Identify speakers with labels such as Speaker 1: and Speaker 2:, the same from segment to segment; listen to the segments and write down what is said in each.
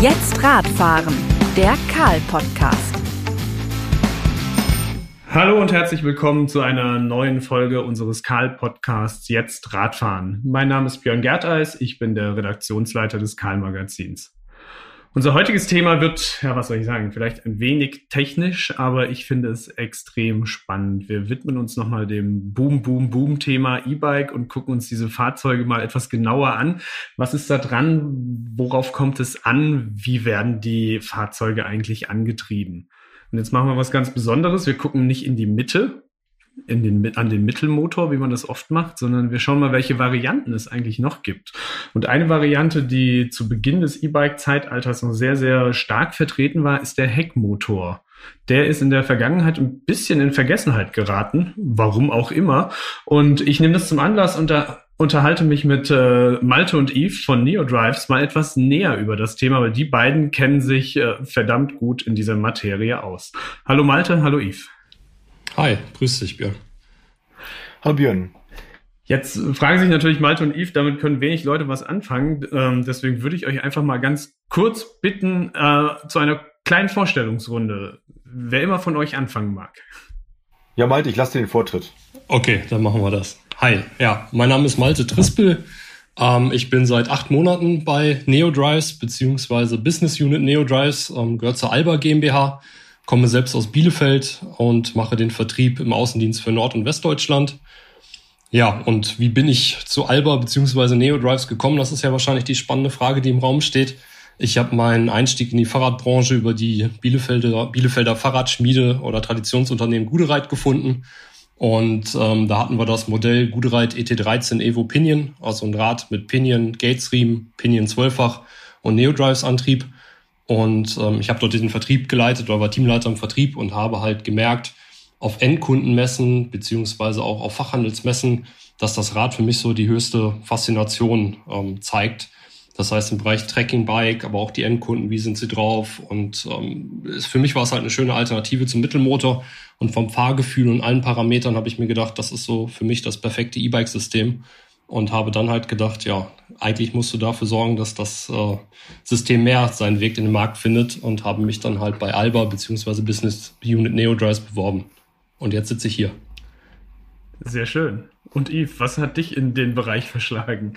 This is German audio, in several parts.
Speaker 1: Jetzt Radfahren, der Karl-Podcast.
Speaker 2: Hallo und herzlich willkommen zu einer neuen Folge unseres Karl-Podcasts Jetzt Radfahren. Mein Name ist Björn Gerteis, ich bin der Redaktionsleiter des Karl-Magazins. Unser heutiges Thema wird, ja, was soll ich sagen, vielleicht ein wenig technisch, aber ich finde es extrem spannend. Wir widmen uns nochmal dem Boom, Boom, Boom-Thema E-Bike und gucken uns diese Fahrzeuge mal etwas genauer an. Was ist da dran? Worauf kommt es an? Wie werden die Fahrzeuge eigentlich angetrieben? Und jetzt machen wir was ganz Besonderes. Wir gucken nicht in die Mitte, den, an den Mittelmotor, wie man das oft macht, sondern wir schauen mal, welche Varianten es eigentlich noch gibt. Und eine Variante, die zu Beginn des E-Bike-Zeitalters noch sehr, sehr stark vertreten war, ist der Heckmotor. Der ist in der Vergangenheit ein bisschen in Vergessenheit geraten, warum auch immer. Und ich nehme das zum Anlass und da unterhalte mich mit äh, Malte und Eve von Neodrives mal etwas näher über das Thema, weil die beiden kennen sich äh, verdammt gut in dieser Materie aus. Hallo Malte, hallo Eve.
Speaker 3: Hi, grüß dich, Björn.
Speaker 4: Hallo Björn.
Speaker 2: Jetzt fragen sich natürlich Malte und Yves, damit können wenig Leute was anfangen. Ähm, deswegen würde ich euch einfach mal ganz kurz bitten äh, zu einer kleinen Vorstellungsrunde. Wer immer von euch anfangen mag.
Speaker 4: Ja, Malte, ich lasse dir den Vortritt.
Speaker 3: Okay, dann machen wir das. Hi, ja, mein Name ist Malte Trispel. Ähm, ich bin seit acht Monaten bei Neodrives beziehungsweise Business Unit Neodrives, ähm, gehört zur Alba GmbH komme selbst aus Bielefeld und mache den Vertrieb im Außendienst für Nord- und Westdeutschland. Ja, und wie bin ich zu Alba bzw. Neodrives gekommen? Das ist ja wahrscheinlich die spannende Frage, die im Raum steht. Ich habe meinen Einstieg in die Fahrradbranche über die Bielefelder, Bielefelder Fahrradschmiede oder Traditionsunternehmen Gudereit gefunden. Und ähm, da hatten wir das Modell Gudereit ET13 Evo Pinion, also ein Rad mit Pinion, Gatesriemen, Pinion 12-fach und Neodrives Antrieb. Und ähm, ich habe dort den Vertrieb geleitet oder war Teamleiter im Vertrieb und habe halt gemerkt, auf Endkundenmessen beziehungsweise auch auf Fachhandelsmessen, dass das Rad für mich so die höchste Faszination ähm, zeigt. Das heißt im Bereich Tracking Bike, aber auch die Endkunden, wie sind sie drauf? Und ähm, für mich war es halt eine schöne Alternative zum Mittelmotor. Und vom Fahrgefühl und allen Parametern habe ich mir gedacht, das ist so für mich das perfekte E-Bike-System und habe dann halt gedacht, ja, eigentlich musst du dafür sorgen, dass das äh, System mehr seinen Weg in den Markt findet und habe mich dann halt bei Alba beziehungsweise Business Unit NeoDrives beworben. Und jetzt sitze ich hier.
Speaker 2: Sehr schön. Und Yves, was hat dich in den Bereich verschlagen?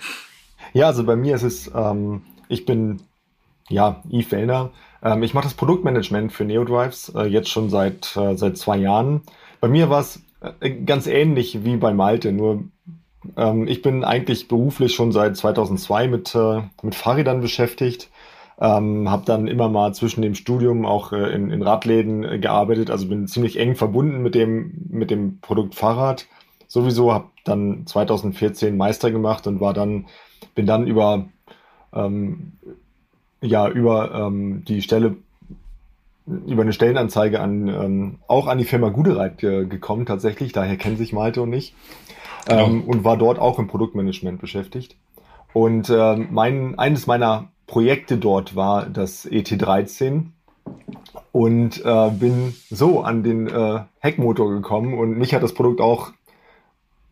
Speaker 4: Ja, also bei mir ist es, ähm, ich bin ja Yves Wellner. Ähm, ich mache das Produktmanagement für NeoDrives äh, jetzt schon seit, äh, seit zwei Jahren. Bei mir war es äh, ganz ähnlich wie bei Malte, nur ähm, ich bin eigentlich beruflich schon seit 2002 mit, äh, mit Fahrrädern beschäftigt. Ähm, habe dann immer mal zwischen dem Studium auch äh, in, in Radläden äh, gearbeitet, also bin ziemlich eng verbunden mit dem, mit dem Produkt Fahrrad. Sowieso habe dann 2014 Meister gemacht und war dann, bin dann über, ähm, ja, über ähm, die Stelle über eine Stellenanzeige an ähm, auch an die Firma Gudereit äh, gekommen tatsächlich, daher kennen sich Malte und ich genau. ähm, und war dort auch im Produktmanagement beschäftigt. Und äh, mein, eines meiner Projekte dort war das ET13 und äh, bin so an den äh, Heckmotor gekommen und mich hat das Produkt auch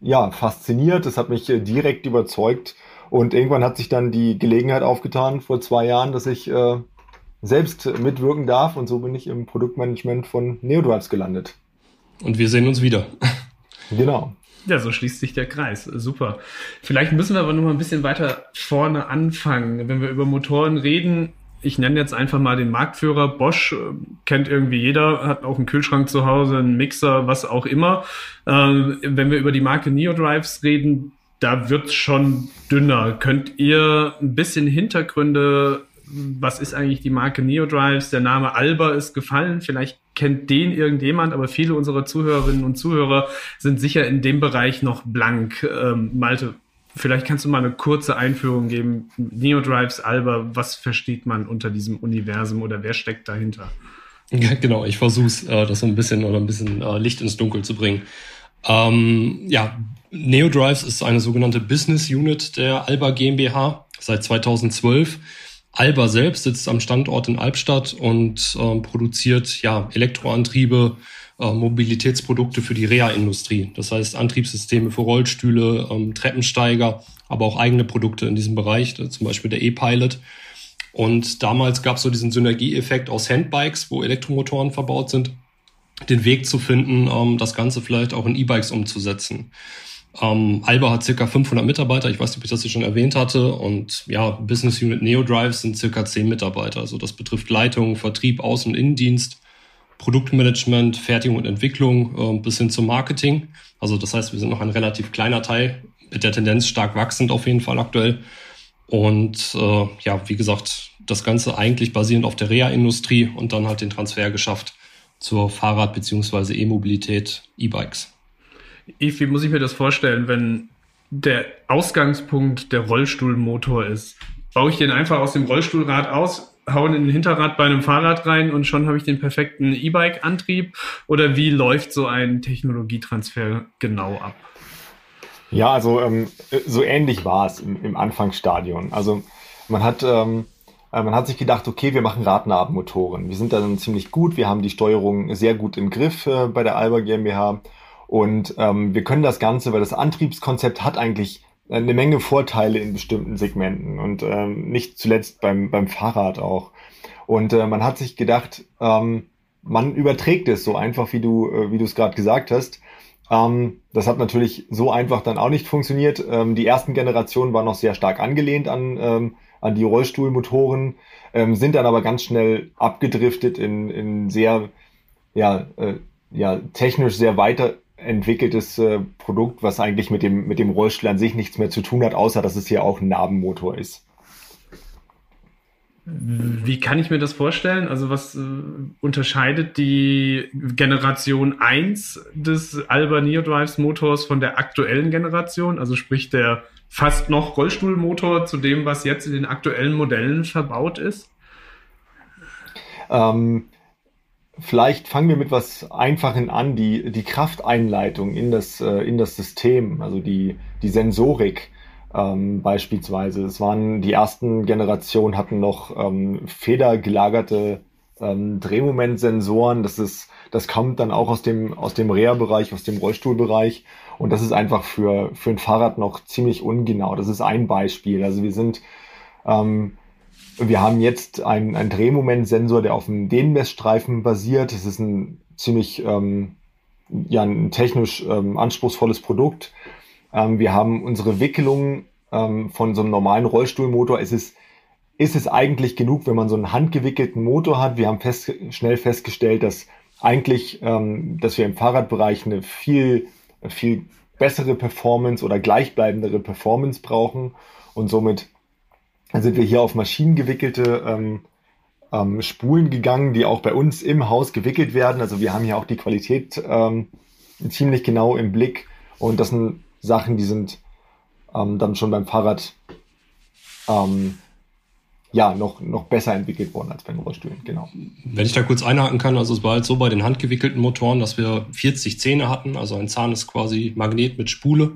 Speaker 4: ja fasziniert. Es hat mich äh, direkt überzeugt und irgendwann hat sich dann die Gelegenheit aufgetan vor zwei Jahren, dass ich äh, selbst mitwirken darf und so bin ich im Produktmanagement von Neodrives gelandet.
Speaker 3: Und wir sehen uns wieder.
Speaker 4: Genau.
Speaker 2: Ja, so schließt sich der Kreis. Super. Vielleicht müssen wir aber noch mal ein bisschen weiter vorne anfangen. Wenn wir über Motoren reden, ich nenne jetzt einfach mal den Marktführer. Bosch äh, kennt irgendwie jeder, hat auch einen Kühlschrank zu Hause, einen Mixer, was auch immer. Ähm, wenn wir über die Marke Neodrives reden, da wird's schon dünner. Könnt ihr ein bisschen Hintergründe was ist eigentlich die Marke Neodrives? Der Name Alba ist gefallen. Vielleicht kennt den irgendjemand, aber viele unserer Zuhörerinnen und Zuhörer sind sicher in dem Bereich noch blank. Ähm, Malte, vielleicht kannst du mal eine kurze Einführung geben. Neodrives, Alba, was versteht man unter diesem Universum oder wer steckt dahinter?
Speaker 3: Ja, genau, ich versuche es, äh, das so ein bisschen oder ein bisschen äh, Licht ins Dunkel zu bringen. Ähm, ja, Neodrives ist eine sogenannte Business Unit der Alba GmbH seit 2012 Alba selbst sitzt am Standort in Albstadt und äh, produziert ja Elektroantriebe, äh, Mobilitätsprodukte für die Reha-Industrie. Das heißt Antriebssysteme für Rollstühle, ähm, Treppensteiger, aber auch eigene Produkte in diesem Bereich, zum Beispiel der E-Pilot. Und damals gab es so diesen Synergieeffekt aus Handbikes, wo Elektromotoren verbaut sind, den Weg zu finden, ähm, das Ganze vielleicht auch in E-Bikes umzusetzen. Ähm, Alba hat circa 500 Mitarbeiter, ich weiß nicht, ob ich das hier schon erwähnt hatte. Und ja, Business Unit Neodrive sind circa 10 Mitarbeiter. Also das betrifft Leitung, Vertrieb, Außen- und Innendienst, Produktmanagement, Fertigung und Entwicklung äh, bis hin zum Marketing. Also das heißt, wir sind noch ein relativ kleiner Teil, mit der Tendenz stark wachsend auf jeden Fall aktuell. Und äh, ja, wie gesagt, das Ganze eigentlich basierend auf der Reha-Industrie und dann halt den Transfer geschafft zur Fahrrad- bzw. E-Mobilität, E-Bikes.
Speaker 2: Wie muss ich mir das vorstellen, wenn der Ausgangspunkt der Rollstuhlmotor ist? Baue ich den einfach aus dem Rollstuhlrad aus, hauen in den Hinterrad bei einem Fahrrad rein und schon habe ich den perfekten E-Bike-Antrieb? Oder wie läuft so ein Technologietransfer genau ab?
Speaker 4: Ja, also ähm, so ähnlich war es im, im Anfangsstadion. Also man hat, ähm, äh, man hat sich gedacht, okay, wir machen Radnabenmotoren. Wir sind dann ziemlich gut, wir haben die Steuerung sehr gut im Griff äh, bei der Alba GmbH und ähm, wir können das Ganze, weil das Antriebskonzept hat eigentlich eine Menge Vorteile in bestimmten Segmenten und ähm, nicht zuletzt beim, beim Fahrrad auch. Und äh, man hat sich gedacht, ähm, man überträgt es so einfach, wie du, äh, wie du es gerade gesagt hast. Ähm, das hat natürlich so einfach dann auch nicht funktioniert. Ähm, die ersten Generationen waren noch sehr stark angelehnt an, ähm, an die Rollstuhlmotoren, ähm, sind dann aber ganz schnell abgedriftet in, in sehr, ja, äh, ja, technisch sehr weiter entwickeltes äh, Produkt, was eigentlich mit dem, mit dem Rollstuhl an sich nichts mehr zu tun hat, außer dass es hier auch ein Nabenmotor ist.
Speaker 2: Wie kann ich mir das vorstellen? Also was äh, unterscheidet die Generation 1 des Alba Neodrives Motors von der aktuellen Generation? Also sprich der fast noch Rollstuhlmotor zu dem, was jetzt in den aktuellen Modellen verbaut ist?
Speaker 4: Ähm, Vielleicht fangen wir mit was Einfachen an, die, die Krafteinleitung in das, äh, in das System, also die, die Sensorik ähm, beispielsweise. Es waren die ersten Generationen hatten noch ähm, federgelagerte ähm, Drehmomentsensoren. Das ist, das kommt dann auch aus dem, aus dem Reha-Bereich, aus dem Rollstuhlbereich. Und das ist einfach für, für ein Fahrrad noch ziemlich ungenau. Das ist ein Beispiel. Also wir sind, ähm, wir haben jetzt einen, einen Drehmomentsensor, der auf einem Dehnmessstreifen basiert. Das ist ein ziemlich ähm, ja, ein technisch ähm, anspruchsvolles Produkt. Ähm, wir haben unsere Wickelung ähm, von so einem normalen Rollstuhlmotor. Es ist, ist es eigentlich genug, wenn man so einen handgewickelten Motor hat. Wir haben fest, schnell festgestellt, dass eigentlich, ähm, dass wir im Fahrradbereich eine viel, viel bessere Performance oder gleichbleibendere Performance brauchen und somit dann sind wir hier auf maschinengewickelte ähm, ähm, Spulen gegangen, die auch bei uns im Haus gewickelt werden. Also wir haben hier auch die Qualität ähm, ziemlich genau im Blick. Und das sind Sachen, die sind ähm, dann schon beim Fahrrad ähm, ja, noch, noch besser entwickelt worden als bei den Rollstühlen, genau.
Speaker 3: Wenn ich da kurz einhaken kann, also es war halt so bei den handgewickelten Motoren, dass wir 40 Zähne hatten, also ein Zahn ist quasi Magnet mit Spule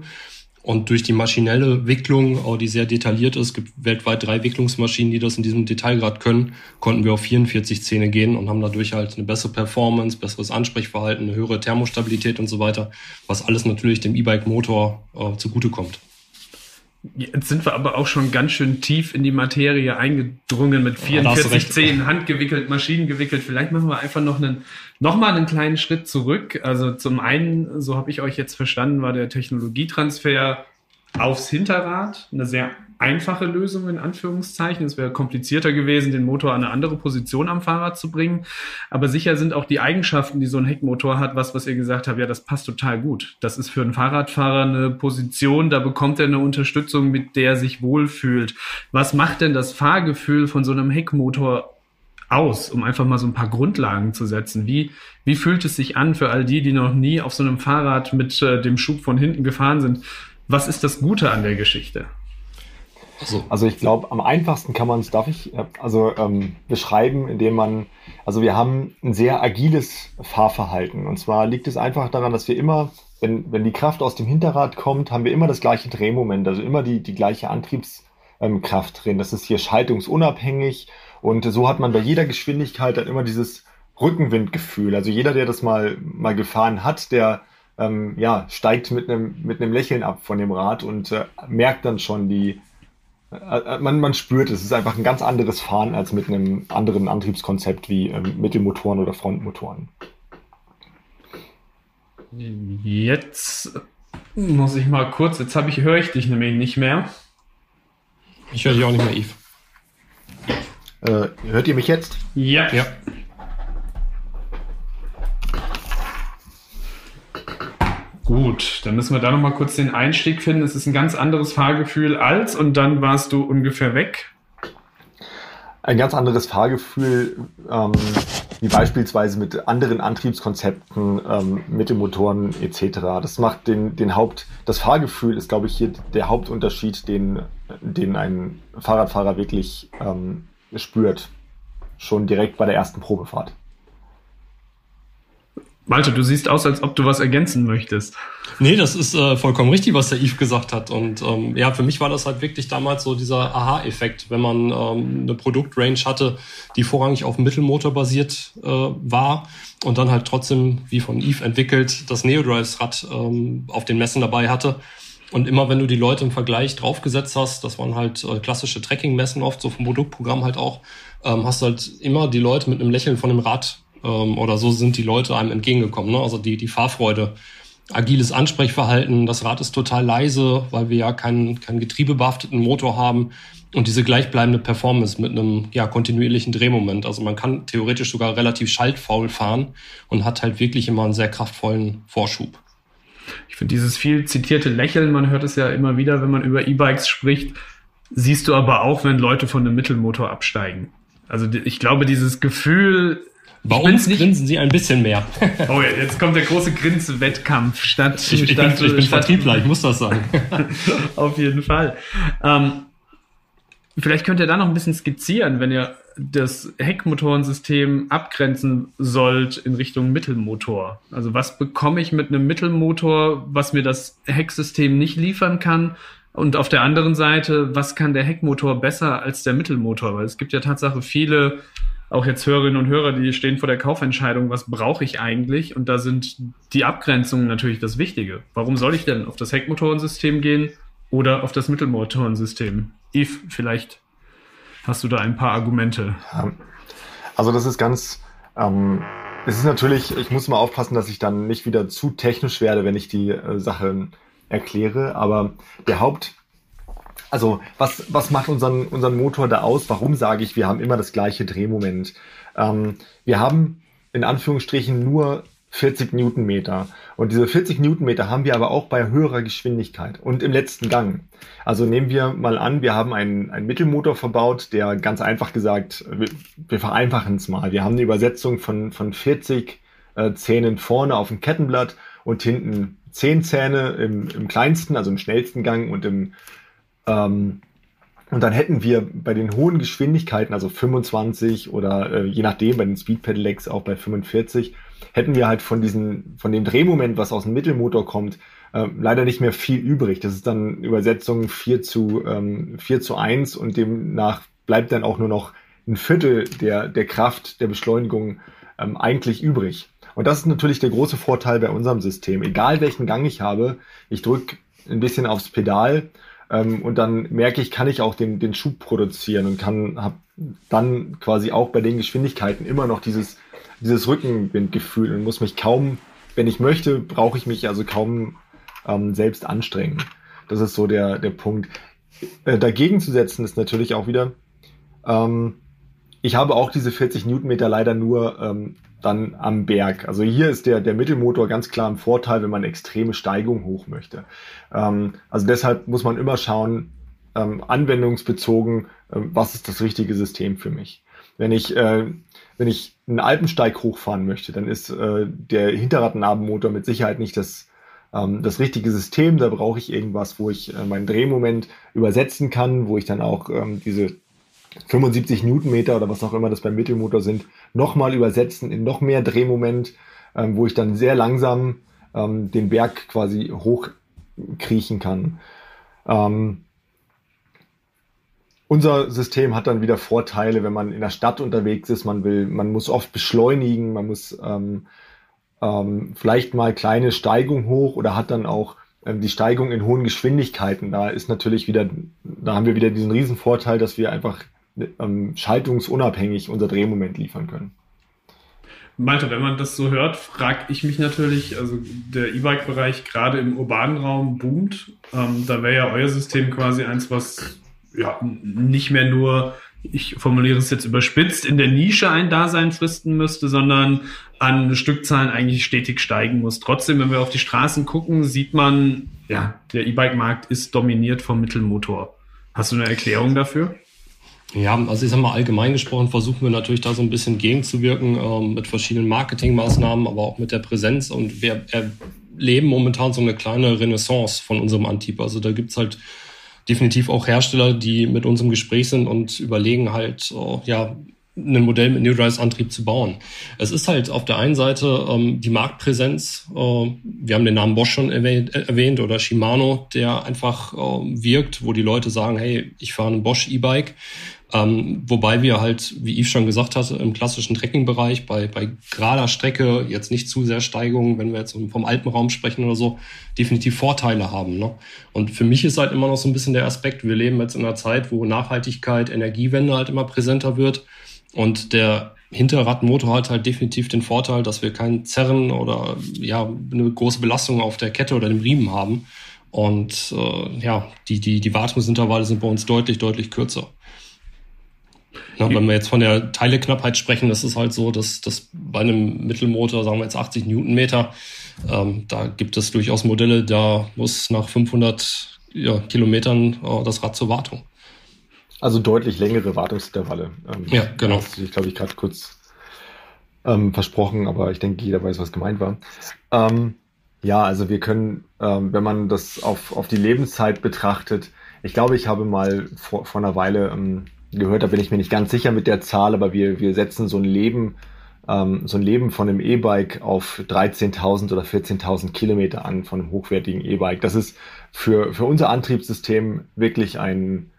Speaker 3: und durch die maschinelle Wicklung, die sehr detailliert ist, gibt weltweit drei Wicklungsmaschinen, die das in diesem Detailgrad können, konnten wir auf 44 Zähne gehen und haben dadurch halt eine bessere Performance, besseres Ansprechverhalten, eine höhere Thermostabilität und so weiter, was alles natürlich dem E-Bike-Motor äh, zugutekommt.
Speaker 2: Jetzt sind wir aber auch schon ganz schön tief in die Materie eingedrungen mit 44 Zehen, handgewickelt, Maschinen gewickelt. Vielleicht machen wir einfach noch einen, noch mal einen kleinen Schritt zurück. Also zum einen, so habe ich euch jetzt verstanden, war der Technologietransfer aufs Hinterrad eine sehr einfache Lösung in Anführungszeichen. Es wäre komplizierter gewesen, den Motor an eine andere Position am Fahrrad zu bringen. Aber sicher sind auch die Eigenschaften, die so ein Heckmotor hat, was, was ihr gesagt habt, ja, das passt total gut. Das ist für einen Fahrradfahrer eine Position, da bekommt er eine Unterstützung, mit der er sich wohlfühlt. Was macht denn das Fahrgefühl von so einem Heckmotor aus, um einfach mal so ein paar Grundlagen zu setzen? Wie, wie fühlt es sich an für all die, die noch nie auf so einem Fahrrad mit äh, dem Schub von hinten gefahren sind? Was ist das Gute an der Geschichte?
Speaker 4: So. Also ich glaube, am einfachsten kann man es, darf ich, äh, also ähm, beschreiben, indem man, also wir haben ein sehr agiles Fahrverhalten. Und zwar liegt es einfach daran, dass wir immer, wenn, wenn die Kraft aus dem Hinterrad kommt, haben wir immer das gleiche Drehmoment, also immer die, die gleiche Antriebskraft ähm, drin. Das ist hier schaltungsunabhängig. Und so hat man bei jeder Geschwindigkeit dann immer dieses Rückenwindgefühl. Also jeder, der das mal, mal gefahren hat, der ähm, ja, steigt mit einem mit Lächeln ab von dem Rad und äh, merkt dann schon die, man, man spürt es. Es ist einfach ein ganz anderes Fahren als mit einem anderen Antriebskonzept wie ähm, Mittelmotoren oder Frontmotoren.
Speaker 2: Jetzt muss ich mal kurz, jetzt habe ich, höre ich dich nämlich nicht mehr.
Speaker 3: Ich höre dich auch nicht mehr, Yves.
Speaker 4: Äh, hört ihr mich jetzt?
Speaker 2: Ja. ja. Gut, dann müssen wir da nochmal kurz den Einstieg finden. Es ist ein ganz anderes Fahrgefühl als und dann warst du ungefähr weg.
Speaker 4: Ein ganz anderes Fahrgefühl, ähm, wie beispielsweise mit anderen Antriebskonzepten, ähm, Mittelmotoren etc. Das macht den, den Haupt, das Fahrgefühl ist, glaube ich, hier der Hauptunterschied, den, den ein Fahrradfahrer wirklich ähm, spürt. Schon direkt bei der ersten Probefahrt.
Speaker 2: Malte, du siehst aus, als ob du was ergänzen möchtest.
Speaker 3: Nee, das ist äh, vollkommen richtig, was der Yves gesagt hat. Und ähm, ja, für mich war das halt wirklich damals so dieser Aha-Effekt, wenn man ähm, eine Produktrange hatte, die vorrangig auf Mittelmotor basiert äh, war und dann halt trotzdem, wie von Yves entwickelt, das Neodrives-Rad ähm, auf den Messen dabei hatte. Und immer wenn du die Leute im Vergleich draufgesetzt hast, das waren halt äh, klassische Tracking-Messen oft, so vom Produktprogramm halt auch, ähm, hast halt immer die Leute mit einem Lächeln von dem Rad ähm, oder so sind die Leute einem entgegengekommen. Ne? Also die, die Fahrfreude, agiles Ansprechverhalten, das Rad ist total leise, weil wir ja keinen, keinen getriebebehafteten Motor haben und diese gleichbleibende Performance mit einem ja, kontinuierlichen Drehmoment. Also man kann theoretisch sogar relativ schaltfaul fahren und hat halt wirklich immer einen sehr kraftvollen Vorschub.
Speaker 2: Ich finde dieses viel zitierte Lächeln, man hört es ja immer wieder, wenn man über E-Bikes spricht, siehst du aber auch, wenn Leute von einem Mittelmotor absteigen. Also ich glaube, dieses Gefühl,
Speaker 3: bei uns nicht, grinsen sie ein bisschen mehr.
Speaker 2: oh, jetzt kommt der große Grinswettkampf statt.
Speaker 3: Ich, ich,
Speaker 2: statt,
Speaker 3: bin, ich bin Vertriebler, ich muss das sagen.
Speaker 2: Auf jeden Fall. Ähm, vielleicht könnt ihr da noch ein bisschen skizzieren, wenn ihr das Heckmotorensystem abgrenzen sollt in Richtung Mittelmotor. Also was bekomme ich mit einem Mittelmotor, was mir das Hecksystem nicht liefern kann? Und auf der anderen Seite, was kann der Heckmotor besser als der Mittelmotor? Weil es gibt ja Tatsache viele auch jetzt Hörerinnen und Hörer, die stehen vor der Kaufentscheidung, was brauche ich eigentlich? Und da sind die Abgrenzungen natürlich das Wichtige. Warum soll ich denn auf das Heckmotorensystem gehen oder auf das Mittelmotorensystem? Yves, vielleicht hast du da ein paar Argumente.
Speaker 4: Also das ist ganz, ähm, es ist natürlich, ich muss mal aufpassen, dass ich dann nicht wieder zu technisch werde, wenn ich die äh, Sache erkläre, aber der Haupt, also was, was macht unseren, unseren Motor da aus? Warum sage ich, wir haben immer das gleiche Drehmoment? Ähm, wir haben in Anführungsstrichen nur 40 Newtonmeter. Und diese 40 Newtonmeter haben wir aber auch bei höherer Geschwindigkeit und im letzten Gang. Also nehmen wir mal an, wir haben einen, einen Mittelmotor verbaut, der ganz einfach gesagt, wir, wir vereinfachen es mal. Wir haben eine Übersetzung von, von 40 äh, Zähnen vorne auf dem Kettenblatt und hinten 10 Zähne im, im kleinsten, also im schnellsten Gang und im ähm, und dann hätten wir bei den hohen Geschwindigkeiten, also 25 oder äh, je nachdem bei den Speed Pedelecs auch bei 45, hätten wir halt von diesen, von dem Drehmoment, was aus dem Mittelmotor kommt, äh, leider nicht mehr viel übrig. Das ist dann Übersetzung 4 zu, ähm, 4 zu 1 und demnach bleibt dann auch nur noch ein Viertel der, der Kraft der Beschleunigung ähm, eigentlich übrig. Und das ist natürlich der große Vorteil bei unserem System. Egal welchen Gang ich habe, ich drücke ein bisschen aufs Pedal ähm, und dann merke ich, kann ich auch den, den Schub produzieren und kann habe dann quasi auch bei den Geschwindigkeiten immer noch dieses, dieses Rückenwindgefühl und muss mich kaum, wenn ich möchte, brauche ich mich also kaum ähm, selbst anstrengen. Das ist so der, der Punkt. Äh, dagegen zu setzen ist natürlich auch wieder, ähm, ich habe auch diese 40 Newtonmeter leider nur ähm, dann am Berg. Also hier ist der, der Mittelmotor ganz klar ein Vorteil, wenn man extreme Steigung hoch möchte. Ähm, also deshalb muss man immer schauen, ähm, anwendungsbezogen, äh, was ist das richtige System für mich. Wenn ich, äh, wenn ich einen Alpensteig hochfahren möchte, dann ist äh, der Hinterradnabenmotor mit Sicherheit nicht das, ähm, das richtige System. Da brauche ich irgendwas, wo ich äh, meinen Drehmoment übersetzen kann, wo ich dann auch ähm, diese 75 Newtonmeter oder was auch immer das beim Mittelmotor sind, nochmal übersetzen in noch mehr Drehmoment, ähm, wo ich dann sehr langsam ähm, den Berg quasi hochkriechen kann. Ähm, unser System hat dann wieder Vorteile, wenn man in der Stadt unterwegs ist. Man will, man muss oft beschleunigen, man muss ähm, ähm, vielleicht mal kleine Steigung hoch oder hat dann auch ähm, die Steigung in hohen Geschwindigkeiten, da ist natürlich wieder, da haben wir wieder diesen riesen Vorteil, dass wir einfach ähm, schaltungsunabhängig unser Drehmoment liefern können.
Speaker 2: Malte, wenn man das so hört, frage ich mich natürlich, also der E-Bike-Bereich gerade im urbanen Raum boomt. Ähm, da wäre ja euer System quasi eins, was ja nicht mehr nur, ich formuliere es jetzt überspitzt, in der Nische ein Dasein fristen müsste, sondern an Stückzahlen eigentlich stetig steigen muss. Trotzdem, wenn wir auf die Straßen gucken, sieht man, ja, der E-Bike-Markt ist dominiert vom Mittelmotor. Hast du eine Erklärung dafür?
Speaker 3: Ja, also ich sag mal, allgemein gesprochen versuchen wir natürlich da so ein bisschen gegenzuwirken ähm, mit verschiedenen Marketingmaßnahmen, aber auch mit der Präsenz. Und wir erleben momentan so eine kleine Renaissance von unserem Antrieb. Also da gibt's halt definitiv auch Hersteller, die mit uns im Gespräch sind und überlegen halt, oh, ja, ein Modell mit New Drives Antrieb zu bauen. Es ist halt auf der einen Seite ähm, die Marktpräsenz, äh, wir haben den Namen Bosch schon erwähnt, äh, erwähnt oder Shimano, der einfach äh, wirkt, wo die Leute sagen, hey, ich fahre ein Bosch E-Bike. Ähm, wobei wir halt, wie Yves schon gesagt hatte, im klassischen Trekkingbereich bei, bei gerader Strecke, jetzt nicht zu sehr Steigungen, wenn wir jetzt vom Alpenraum sprechen oder so, definitiv Vorteile haben. Ne? Und für mich ist halt immer noch so ein bisschen der Aspekt, wir leben jetzt in einer Zeit, wo Nachhaltigkeit, Energiewende halt immer präsenter wird. Und der Hinterradmotor hat halt definitiv den Vorteil, dass wir kein Zerren oder ja eine große Belastung auf der Kette oder dem Riemen haben. Und äh, ja, die, die, die Wartungsintervalle sind bei uns deutlich, deutlich kürzer. Ja, wenn wir jetzt von der Teileknappheit sprechen, das ist halt so, dass, dass bei einem Mittelmotor, sagen wir jetzt 80 Newtonmeter, ähm, da gibt es durchaus Modelle, da muss nach 500 ja, Kilometern äh, das Rad zur Wartung.
Speaker 4: Also deutlich längere Wartungsintervalle.
Speaker 3: Ähm, ja, genau.
Speaker 4: Das ich glaube ich gerade kurz ähm, versprochen, aber ich denke, jeder weiß, was gemeint war. Ähm, ja, also wir können, ähm, wenn man das auf, auf die Lebenszeit betrachtet, ich glaube, ich habe mal vor, vor einer Weile ähm, gehört, da bin ich mir nicht ganz sicher mit der Zahl, aber wir, wir setzen so ein Leben, ähm, so ein Leben von einem E-Bike auf 13.000 oder 14.000 Kilometer an von einem hochwertigen E-Bike. Das ist für, für unser Antriebssystem wirklich ein,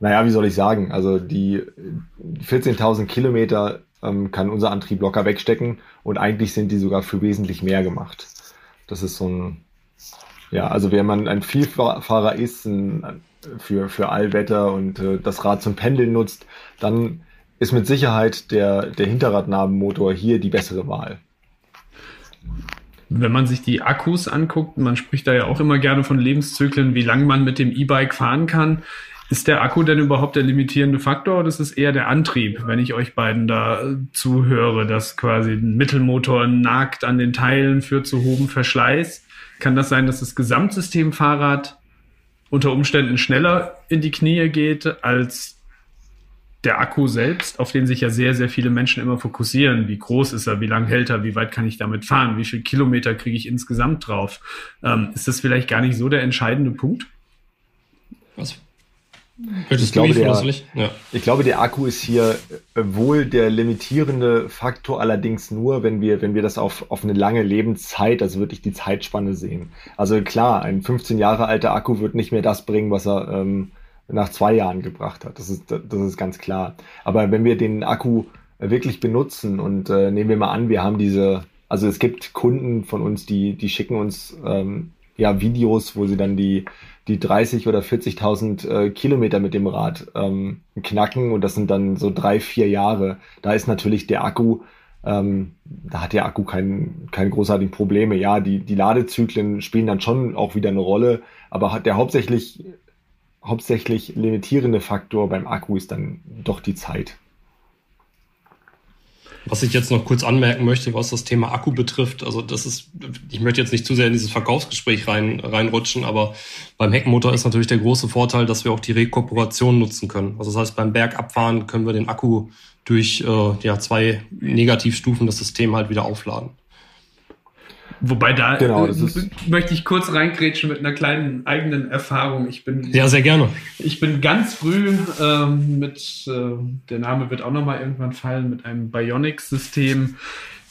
Speaker 4: naja, wie soll ich sagen, also die 14.000 Kilometer ähm, kann unser Antrieb locker wegstecken und eigentlich sind die sogar für wesentlich mehr gemacht. Das ist so ein, ja, also wenn man ein Vielfahrer ist, ein, für, für Allwetter und äh, das Rad zum Pendeln nutzt, dann ist mit Sicherheit der, der Hinterradnabenmotor hier die bessere Wahl.
Speaker 2: Wenn man sich die Akkus anguckt, man spricht da ja auch immer gerne von Lebenszyklen, wie lange man mit dem E-Bike fahren kann. Ist der Akku denn überhaupt der limitierende Faktor oder ist es eher der Antrieb, wenn ich euch beiden da äh, zuhöre, dass quasi ein Mittelmotor nagt an den Teilen, führt zu hohem Verschleiß? Kann das sein, dass das Gesamtsystem Fahrrad unter Umständen schneller in die Knie geht als der Akku selbst, auf den sich ja sehr, sehr viele Menschen immer fokussieren. Wie groß ist er? Wie lang hält er? Wie weit kann ich damit fahren? Wie viele Kilometer kriege ich insgesamt drauf? Ähm, ist das vielleicht gar nicht so der entscheidende Punkt?
Speaker 4: Was, ich glaube, der, ja. ich glaube, der Akku ist hier äh, wohl der limitierende Faktor, allerdings nur, wenn wir, wenn wir das auf, auf eine lange Lebenszeit, also wirklich die Zeitspanne sehen. Also klar, ein 15 Jahre alter Akku wird nicht mehr das bringen, was er ähm, nach zwei Jahren gebracht hat. Das ist, das ist ganz klar. Aber wenn wir den Akku wirklich benutzen und äh, nehmen wir mal an, wir haben diese, also es gibt Kunden von uns, die, die schicken uns ähm, ja Videos, wo sie dann die die 30 oder 40.000 äh, Kilometer mit dem Rad ähm, knacken und das sind dann so drei, vier Jahre. Da ist natürlich der Akku, ähm, da hat der Akku kein, kein großartigen Probleme. Ja, die, die Ladezyklen spielen dann schon auch wieder eine Rolle, aber hat der hauptsächlich, hauptsächlich limitierende Faktor beim Akku ist dann doch die Zeit.
Speaker 3: Was ich jetzt noch kurz anmerken möchte, was das Thema Akku betrifft, also das ist, ich möchte jetzt nicht zu sehr in dieses Verkaufsgespräch rein, reinrutschen, aber beim Heckenmotor ist natürlich der große Vorteil, dass wir auch die Rekuperation nutzen können. Also das heißt, beim Bergabfahren können wir den Akku durch äh, ja, zwei Negativstufen das System halt wieder aufladen.
Speaker 2: Wobei da genau, äh, möchte ich kurz reingrätschen mit einer kleinen eigenen Erfahrung. Ich bin
Speaker 3: ja sehr gerne.
Speaker 2: Ich bin ganz früh ähm, mit äh, der Name wird auch noch mal irgendwann fallen mit einem Bionics-System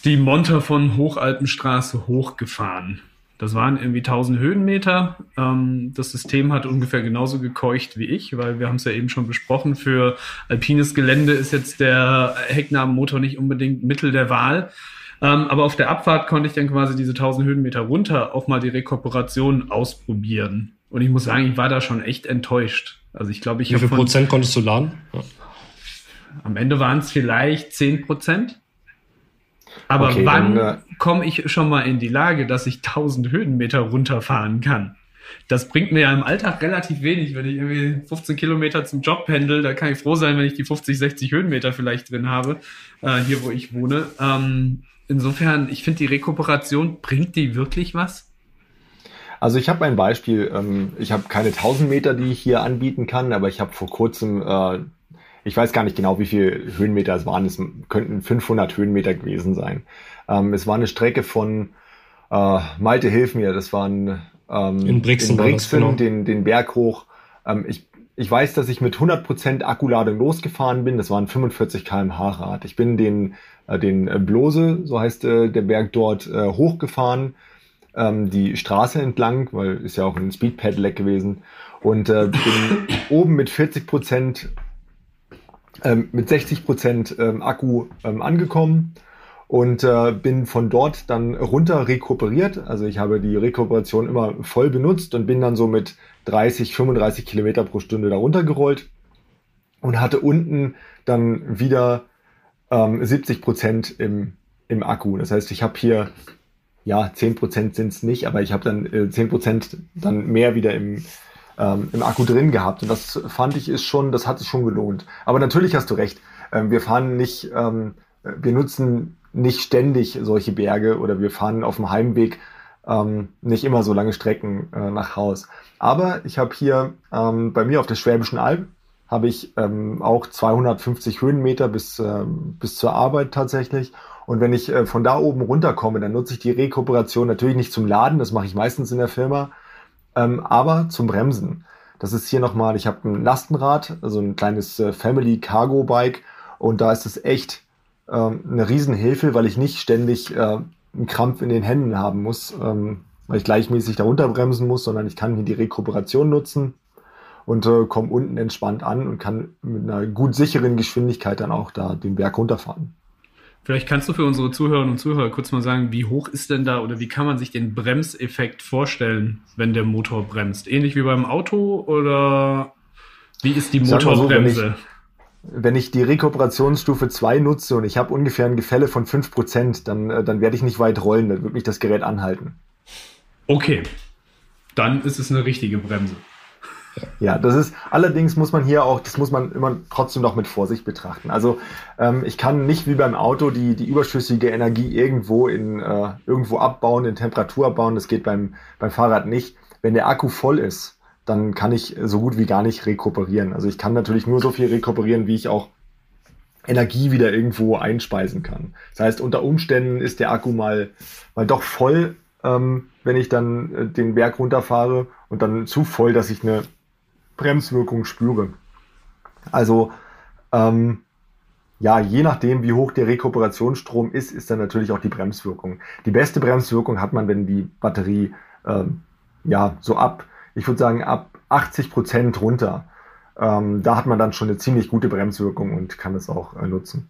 Speaker 2: die Monter von Hochalpenstraße hochgefahren. Das waren irgendwie 1000 Höhenmeter. Ähm, das System hat ungefähr genauso gekeucht wie ich, weil wir haben es ja eben schon besprochen. Für alpines Gelände ist jetzt der Hecknabenmotor nicht unbedingt Mittel der Wahl. Ähm, aber auf der Abfahrt konnte ich dann quasi diese 1000 Höhenmeter runter auch mal die Rekuperation ausprobieren. Und ich muss sagen, ich war da schon echt enttäuscht. Also ich glaube, ich
Speaker 3: Wie viel von, Prozent konntest du laden? Ja.
Speaker 2: Am Ende waren es vielleicht 10 Prozent. Aber okay, wann äh, komme ich schon mal in die Lage, dass ich 1000 Höhenmeter runterfahren kann? Das bringt mir ja im Alltag relativ wenig, wenn ich irgendwie 15 Kilometer zum Job pendel. Da kann ich froh sein, wenn ich die 50, 60 Höhenmeter vielleicht drin habe, äh, hier wo ich wohne. Ähm, insofern, ich finde, die Rekuperation, bringt die wirklich was?
Speaker 4: Also ich habe ein Beispiel. Ähm, ich habe keine 1000 Meter, die ich hier anbieten kann, aber ich habe vor kurzem, äh, ich weiß gar nicht genau, wie viele Höhenmeter es waren. Es könnten 500 Höhenmeter gewesen sein. Ähm, es war eine Strecke von äh, Malte, hilf mir, das waren ähm, in Brixen, in Brixen das, genau. den, den Berg hoch. Ähm, ich, ich weiß, dass ich mit 100% Akkuladung losgefahren bin. Das waren 45 km/h Rad. Ich bin den, äh, den äh, Blose, so heißt äh, der Berg dort, äh, hochgefahren, ähm, die Straße entlang, weil ist ja auch ein Speed Pedelec gewesen. Und äh, bin oben mit 40%, ähm, mit 60% ähm, Akku ähm, angekommen und äh, bin von dort dann runter rekuperiert. Also ich habe die Rekuperation immer voll benutzt und bin dann so mit 30, 35 Kilometer pro Stunde da runtergerollt und hatte unten dann wieder ähm, 70 Prozent im, im Akku. Das heißt, ich habe hier, ja, 10 Prozent sind es nicht, aber ich habe dann äh, 10 Prozent dann mehr wieder im, ähm, im Akku drin gehabt. Und das fand ich ist schon, das hat sich schon gelohnt. Aber natürlich hast du recht. Ähm, wir fahren nicht, ähm, wir nutzen nicht ständig solche Berge oder wir fahren auf dem Heimweg ähm, nicht immer so lange Strecken äh, nach Haus. Aber ich habe hier ähm, bei mir auf der Schwäbischen Alb habe ich ähm, auch 250 Höhenmeter bis, äh, bis zur Arbeit tatsächlich. Und wenn ich äh, von da oben runterkomme, dann nutze ich die Rekuperation natürlich nicht zum Laden, das mache ich meistens in der Firma, ähm, aber zum Bremsen. Das ist hier nochmal, ich habe ein Lastenrad, also ein kleines äh, Family Cargo Bike und da ist es echt ähm, eine Riesenhilfe, weil ich nicht ständig äh, einen Krampf in den Händen haben muss, ähm, weil ich gleichmäßig darunter bremsen muss, sondern ich kann hier die Rekuperation nutzen und äh, komme unten entspannt an und kann mit einer gut sicheren Geschwindigkeit dann auch da den Berg runterfahren.
Speaker 2: Vielleicht kannst du für unsere Zuhörerinnen und Zuhörer kurz mal sagen, wie hoch ist denn da oder wie kann man sich den Bremseffekt vorstellen, wenn der Motor bremst? Ähnlich wie beim Auto oder wie ist die Motorbremse?
Speaker 4: Wenn ich die Rekuperationsstufe 2 nutze und ich habe ungefähr ein Gefälle von 5%, dann, äh, dann werde ich nicht weit rollen, dann wird mich das Gerät anhalten.
Speaker 2: Okay, dann ist es eine richtige Bremse.
Speaker 4: Ja, das ist, allerdings muss man hier auch, das muss man immer trotzdem noch mit Vorsicht betrachten. Also ähm, ich kann nicht wie beim Auto die, die überschüssige Energie irgendwo in äh, irgendwo abbauen, in Temperatur abbauen. Das geht beim, beim Fahrrad nicht. Wenn der Akku voll ist, dann kann ich so gut wie gar nicht rekuperieren. Also ich kann natürlich nur so viel rekuperieren, wie ich auch Energie wieder irgendwo einspeisen kann. Das heißt, unter Umständen ist der Akku mal, mal doch voll, ähm, wenn ich dann äh, den Berg runterfahre und dann zu voll, dass ich eine Bremswirkung spüre. Also ähm, ja, je nachdem, wie hoch der Rekuperationsstrom ist, ist dann natürlich auch die Bremswirkung. Die beste Bremswirkung hat man, wenn die Batterie ähm, ja so ab ich würde sagen, ab 80 Prozent runter. Ähm, da hat man dann schon eine ziemlich gute Bremswirkung und kann es auch äh, nutzen.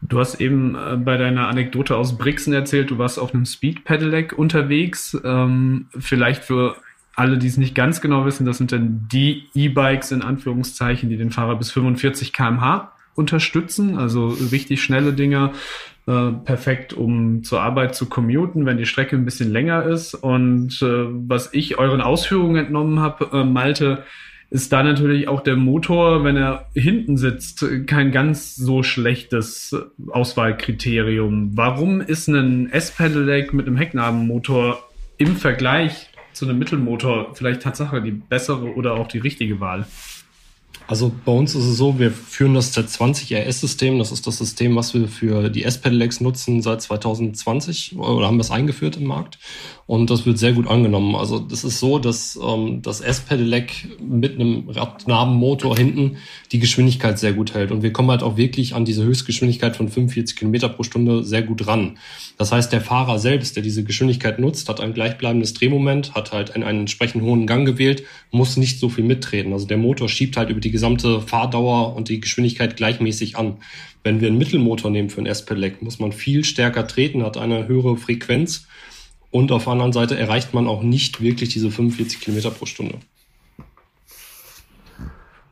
Speaker 2: Du hast eben äh, bei deiner Anekdote aus Brixen erzählt, du warst auf einem Speed Pedelec unterwegs. Ähm, vielleicht für alle, die es nicht ganz genau wissen, das sind dann die E-Bikes in Anführungszeichen, die den Fahrer bis 45 km/h unterstützen, also richtig schnelle Dinger, äh, perfekt, um zur Arbeit zu commuten, wenn die Strecke ein bisschen länger ist. Und äh, was ich euren Ausführungen entnommen habe, äh, Malte, ist da natürlich auch der Motor, wenn er hinten sitzt, kein ganz so schlechtes Auswahlkriterium. Warum ist ein S-Pedelec mit einem Hecknabenmotor im Vergleich zu einem Mittelmotor vielleicht Tatsache die bessere oder auch die richtige Wahl?
Speaker 3: Also bei uns ist es so, wir führen das Z20 RS-System. Das ist das System, was wir für die S-Pedelecs nutzen seit 2020 oder haben es eingeführt im Markt. Und das wird sehr gut angenommen. Also das ist so, dass ähm, das S-Pedelec mit einem Radnabenmotor hinten die Geschwindigkeit sehr gut hält. Und wir kommen halt auch wirklich an diese Höchstgeschwindigkeit von 45 Kilometer pro Stunde sehr gut ran. Das heißt, der Fahrer selbst, der diese Geschwindigkeit nutzt, hat ein gleichbleibendes Drehmoment, hat halt einen, einen entsprechend hohen Gang gewählt, muss nicht so viel mittreten. Also der Motor schiebt halt über die gesamte Fahrdauer und die Geschwindigkeit gleichmäßig an. Wenn wir einen Mittelmotor nehmen für ein S-Pedelec, muss man viel stärker treten, hat eine höhere Frequenz und auf der anderen Seite erreicht man auch nicht wirklich diese 45 Kilometer pro Stunde.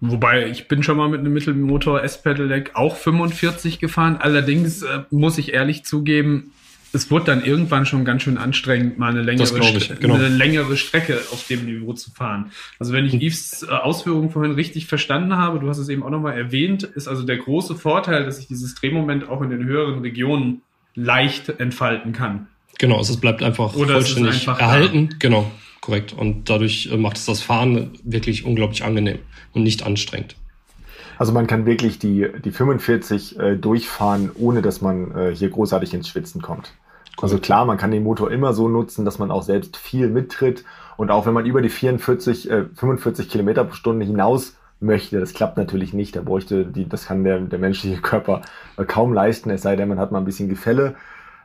Speaker 2: Wobei, ich bin schon mal mit einem Mittelmotor S-Pedelec auch 45 gefahren. Allerdings äh, muss ich ehrlich zugeben, es wurde dann irgendwann schon ganz schön anstrengend, mal eine längere, ich, genau. eine längere Strecke auf dem Niveau zu fahren. Also wenn ich hm. Yves äh, Ausführungen vorhin richtig verstanden habe, du hast es eben auch nochmal erwähnt, ist also der große Vorteil, dass ich dieses Drehmoment auch in den höheren Regionen leicht entfalten kann.
Speaker 3: Genau, also es bleibt einfach Oder vollständig einfach erhalten. Da. Genau, korrekt. Und dadurch äh, macht es das Fahren wirklich unglaublich angenehm und nicht anstrengend.
Speaker 4: Also man kann wirklich die, die 45 äh, durchfahren, ohne dass man äh, hier großartig ins Schwitzen kommt. Also klar, man kann den Motor immer so nutzen, dass man auch selbst viel mittritt. Und auch wenn man über die 44, äh, 45 Kilometer pro Stunde hinaus möchte, das klappt natürlich nicht. Da bräuchte die, das kann der, der menschliche Körper äh, kaum leisten, es sei denn, man hat mal ein bisschen Gefälle.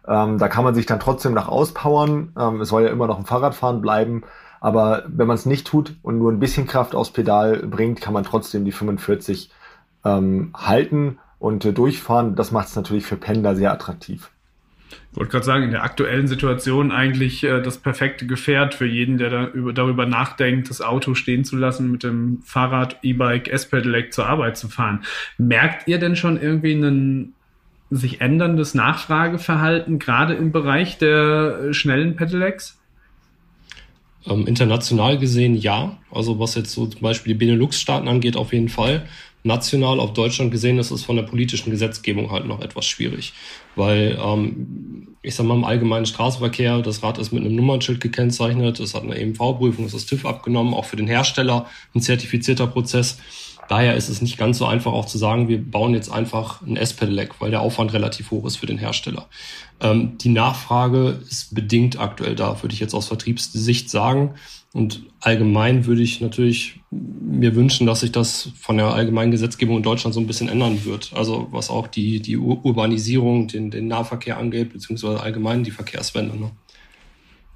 Speaker 4: Ähm, da kann man sich dann trotzdem nach auspowern. Ähm, es soll ja immer noch ein Fahrradfahren bleiben. Aber wenn man es nicht tut und nur ein bisschen Kraft aufs Pedal bringt, kann man trotzdem die 45 ähm, halten und äh, durchfahren. Das macht es natürlich für Pendler sehr attraktiv.
Speaker 2: Ich wollte gerade sagen, in der aktuellen Situation eigentlich äh, das perfekte Gefährt für jeden, der da über, darüber nachdenkt, das Auto stehen zu lassen, mit dem Fahrrad, E-Bike, S-Pedelec zur Arbeit zu fahren. Merkt ihr denn schon irgendwie ein sich änderndes Nachfrageverhalten, gerade im Bereich der äh, schnellen Pedelecs?
Speaker 3: Ähm, international gesehen ja. Also was jetzt so zum Beispiel die Benelux-Staaten angeht, auf jeden Fall national auf Deutschland gesehen ist es von der politischen Gesetzgebung halt noch etwas schwierig. Weil, ähm, ich sag mal, im allgemeinen Straßenverkehr, das Rad ist mit einem Nummernschild gekennzeichnet, es hat eine EMV-Prüfung, es ist TÜV abgenommen, auch für den Hersteller ein zertifizierter Prozess. Daher ist es nicht ganz so einfach auch zu sagen, wir bauen jetzt einfach ein S-Pedelec, weil der Aufwand relativ hoch ist für den Hersteller. Ähm, die Nachfrage ist bedingt aktuell da, würde ich jetzt aus Vertriebssicht sagen. Und allgemein würde ich natürlich mir wünschen, dass sich das von der allgemeinen Gesetzgebung in Deutschland so ein bisschen ändern wird. Also was auch die, die Urbanisierung, den, den Nahverkehr angeht, beziehungsweise allgemein die Verkehrswende. Ne?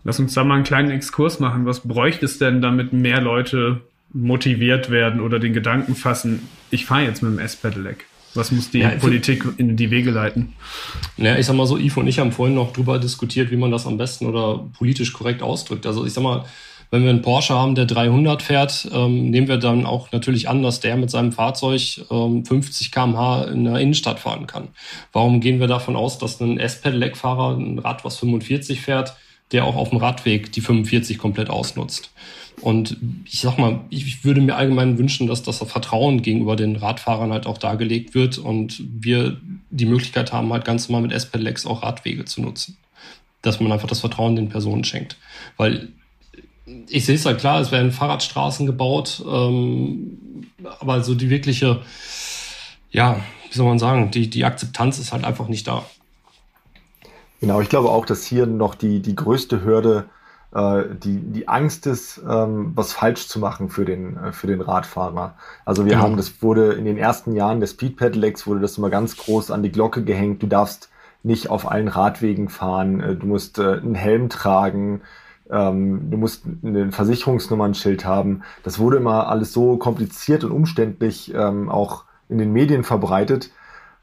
Speaker 2: Lass uns da mal einen kleinen Exkurs machen. Was bräuchte es denn, damit mehr Leute motiviert werden oder den Gedanken fassen, ich fahre jetzt mit dem S-Pedelec? Was muss die ja, Politik in die Wege leiten?
Speaker 3: Naja, ich sag mal so, Yves und ich haben vorhin noch drüber diskutiert, wie man das am besten oder politisch korrekt ausdrückt. Also ich sag mal, wenn wir einen Porsche haben, der 300 fährt, ähm, nehmen wir dann auch natürlich an, dass der mit seinem Fahrzeug ähm, 50 km/h in der Innenstadt fahren kann. Warum gehen wir davon aus, dass ein S-Pedelec-Fahrer ein Rad, was 45 fährt, der auch auf dem Radweg die 45 komplett ausnutzt? Und ich sag mal, ich würde mir allgemein wünschen, dass das Vertrauen gegenüber den Radfahrern halt auch dargelegt wird und wir die Möglichkeit haben, halt ganz normal mit S-Pedelecs auch Radwege zu nutzen. Dass man einfach das Vertrauen den Personen schenkt. Weil ich sehe es halt klar, es werden Fahrradstraßen gebaut, ähm, aber so die wirkliche, ja, wie soll man sagen, die, die Akzeptanz ist halt einfach nicht da.
Speaker 4: Genau, ich glaube auch, dass hier noch die, die größte Hürde äh, die, die Angst ist, ähm, was falsch zu machen für den, äh, für den Radfahrer. Also wir genau. haben, das wurde in den ersten Jahren des Speed Pedelecs wurde das immer ganz groß an die Glocke gehängt. Du darfst nicht auf allen Radwegen fahren, äh, du musst äh, einen Helm tragen, ähm, du musst ein Versicherungsnummernschild haben. Das wurde immer alles so kompliziert und umständlich ähm, auch in den Medien verbreitet.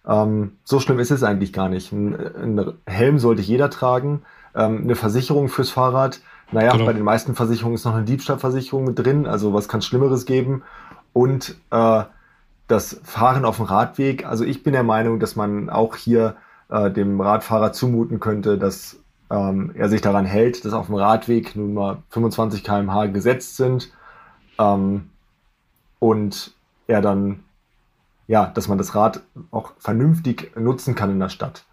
Speaker 4: Ähm, so schlimm ist es eigentlich gar nicht. Ein, Helm sollte jeder tragen. Ähm, eine Versicherung fürs Fahrrad. Naja, genau. bei den meisten Versicherungen ist noch eine Diebstahlversicherung mit drin. Also was kann Schlimmeres geben? Und äh, das Fahren auf dem Radweg. Also ich bin der Meinung, dass man auch hier äh, dem Radfahrer zumuten könnte, dass ähm, er sich daran hält, dass auf dem Radweg nun mal 25 km/h gesetzt sind ähm, und er dann, ja, dass man das Rad auch vernünftig nutzen kann in der Stadt.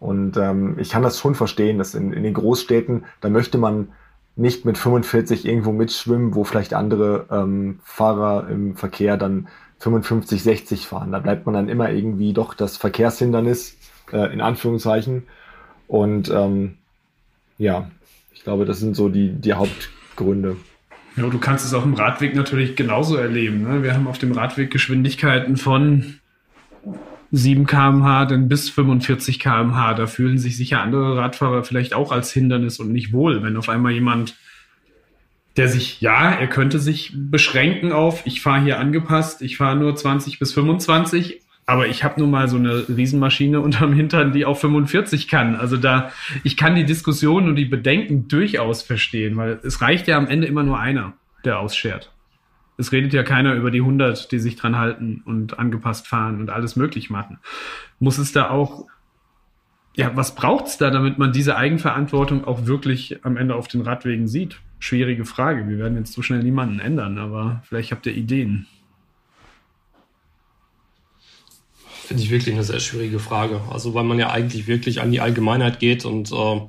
Speaker 4: Und ähm, ich kann das schon verstehen, dass in, in den Großstädten, da möchte man nicht mit 45 irgendwo mitschwimmen, wo vielleicht andere ähm, Fahrer im Verkehr dann 55, 60 fahren. Da bleibt man dann immer irgendwie doch das Verkehrshindernis, äh, in Anführungszeichen. Und ähm, ja, ich glaube, das sind so die, die Hauptgründe.
Speaker 2: Ja, du kannst es auf dem Radweg natürlich genauso erleben. Ne? Wir haben auf dem Radweg Geschwindigkeiten von 7 km/h bis 45 km/h. Da fühlen sich sicher andere Radfahrer vielleicht auch als Hindernis und nicht wohl, wenn auf einmal jemand der sich, ja, er könnte sich beschränken auf, ich fahre hier angepasst, ich fahre nur 20 bis 25, aber ich habe nun mal so eine Riesenmaschine unterm Hintern, die auch 45 kann. Also da, ich kann die Diskussion und die Bedenken durchaus verstehen, weil es reicht ja am Ende immer nur einer, der ausschert. Es redet ja keiner über die 100, die sich dran halten und angepasst fahren und alles möglich machen. Muss es da auch, ja, was braucht's da, damit man diese Eigenverantwortung auch wirklich am Ende auf den Radwegen sieht? Schwierige Frage. Wir werden jetzt so schnell niemanden ändern, aber vielleicht habt ihr Ideen.
Speaker 3: Finde ich wirklich eine sehr schwierige Frage. Also weil man ja eigentlich wirklich an die Allgemeinheit geht und äh,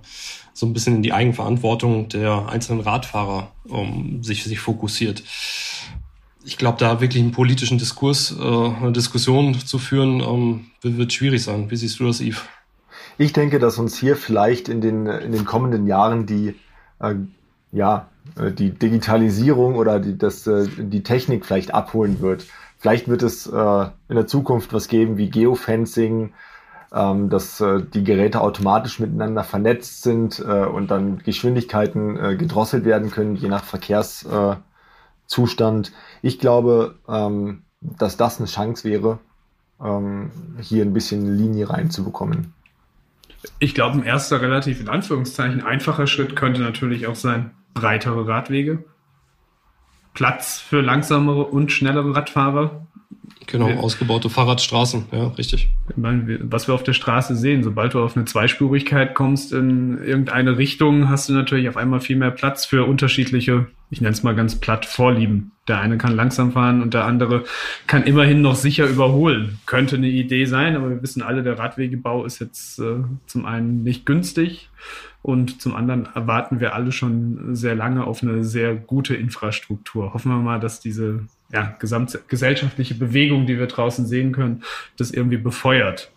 Speaker 3: so ein bisschen in die Eigenverantwortung der einzelnen Radfahrer ähm, sich, sich fokussiert. Ich glaube, da wirklich einen politischen Diskurs, äh, eine Diskussion zu führen, ähm, wird schwierig sein. Wie siehst du das, Yves?
Speaker 4: Ich denke, dass uns hier vielleicht in den, in den kommenden Jahren die, äh, ja, äh, die Digitalisierung oder die, das, äh, die Technik vielleicht abholen wird. Vielleicht wird es äh, in der Zukunft was geben wie Geofencing, ähm, dass äh, die Geräte automatisch miteinander vernetzt sind äh, und dann Geschwindigkeiten äh, gedrosselt werden können, je nach Verkehrszustand. Ich glaube, ähm, dass das eine Chance wäre, ähm, hier ein bisschen Linie reinzubekommen.
Speaker 2: Ich glaube, ein erster relativ in Anführungszeichen einfacher Schritt könnte natürlich auch sein, breitere Radwege. Platz für langsamere und schnellere Radfahrer.
Speaker 3: Genau, wir, ausgebaute Fahrradstraßen, ja, richtig.
Speaker 2: was wir auf der Straße sehen, sobald du auf eine Zweispurigkeit kommst in irgendeine Richtung, hast du natürlich auf einmal viel mehr Platz für unterschiedliche, ich nenne es mal ganz platt, Vorlieben. Der eine kann langsam fahren und der andere kann immerhin noch sicher überholen. Könnte eine Idee sein, aber wir wissen alle, der Radwegebau ist jetzt äh, zum einen nicht günstig und zum anderen erwarten wir alle schon sehr lange auf eine sehr gute Infrastruktur. Hoffen wir mal, dass diese ja, gesamtgesellschaftliche Bewegung, die wir draußen sehen können, das irgendwie befeuert.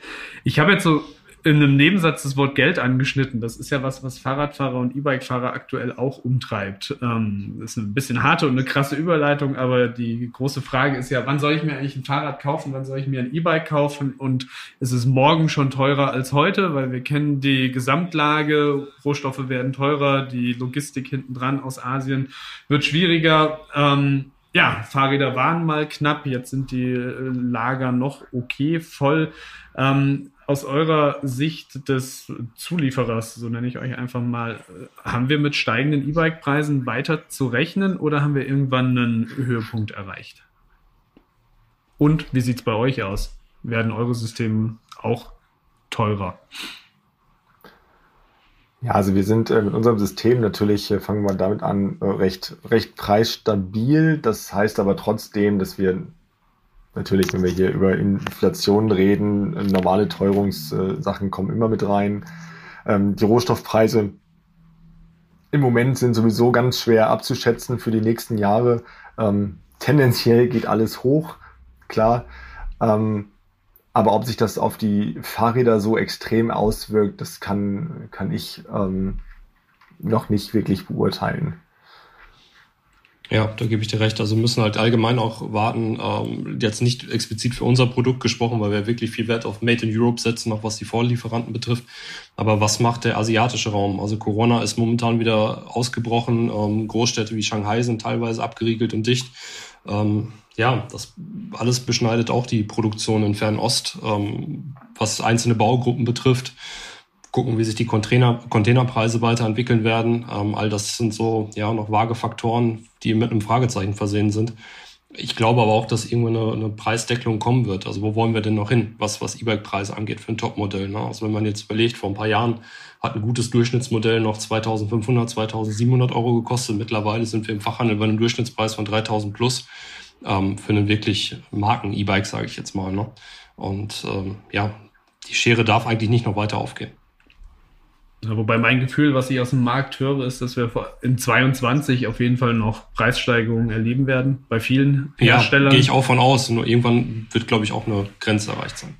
Speaker 2: Ich habe jetzt so in einem Nebensatz das Wort Geld angeschnitten. Das ist ja was, was Fahrradfahrer und E-Bike-Fahrer aktuell auch umtreibt. Ähm, ist ein bisschen harte und eine krasse Überleitung, aber die große Frage ist ja, wann soll ich mir eigentlich ein Fahrrad kaufen? Wann soll ich mir ein E-Bike kaufen? Und ist es morgen schon teurer als heute? Weil wir kennen die Gesamtlage. Rohstoffe werden teurer. Die Logistik hinten dran aus Asien wird schwieriger. Ähm, ja, Fahrräder waren mal knapp, jetzt sind die äh, Lager noch okay voll. Ähm, aus eurer Sicht des Zulieferers, so nenne ich euch einfach mal, äh, haben wir mit steigenden E-Bike-Preisen weiter zu rechnen oder haben wir irgendwann einen Höhepunkt erreicht? Und wie sieht es bei euch aus? Werden eure Systeme auch teurer?
Speaker 4: Ja, also wir sind äh, mit unserem System natürlich, äh, fangen wir damit an, äh, recht, recht preisstabil. Das heißt aber trotzdem, dass wir natürlich, wenn wir hier über Inflation reden, normale Teuerungssachen kommen immer mit rein. Ähm, die Rohstoffpreise im Moment sind sowieso ganz schwer abzuschätzen für die nächsten Jahre. Ähm, tendenziell geht alles hoch, klar. Ähm, aber ob sich das auf die Fahrräder so extrem auswirkt, das kann, kann ich ähm, noch nicht wirklich beurteilen.
Speaker 3: Ja, da gebe ich dir recht. Also müssen halt allgemein auch warten, ähm, jetzt nicht explizit für unser Produkt gesprochen, weil wir wirklich viel Wert auf Made in Europe setzen, auch was die Vorlieferanten betrifft. Aber was macht der asiatische Raum? Also Corona ist momentan wieder ausgebrochen. Ähm, Großstädte wie Shanghai sind teilweise abgeriegelt und dicht. Ähm, ja, das alles beschneidet auch die Produktion in Fernost, ähm, was einzelne Baugruppen betrifft. Gucken, wie sich die Container, Containerpreise weiterentwickeln werden. Ähm, all das sind so ja noch vage Faktoren, die mit einem Fragezeichen versehen sind. Ich glaube aber auch, dass irgendwo eine, eine Preisdeckelung kommen wird. Also wo wollen wir denn noch hin, was, was E-Bike-Preise angeht für ein Topmodell? Ne? Also wenn man jetzt überlegt, vor ein paar Jahren hat ein gutes Durchschnittsmodell noch 2500, 2700 Euro gekostet. Mittlerweile sind wir im Fachhandel bei einem Durchschnittspreis von 3000 plus ähm, für einen wirklich Marken-E-Bike, sage ich jetzt mal. Ne? Und ähm, ja, die Schere darf eigentlich nicht noch weiter aufgehen.
Speaker 2: Wobei mein Gefühl, was ich aus dem Markt höre, ist, dass wir in 22 auf jeden Fall noch Preissteigerungen erleben werden bei vielen Herstellern.
Speaker 3: Ja, gehe ich auch von aus. Nur irgendwann wird, glaube ich, auch eine Grenze erreicht sein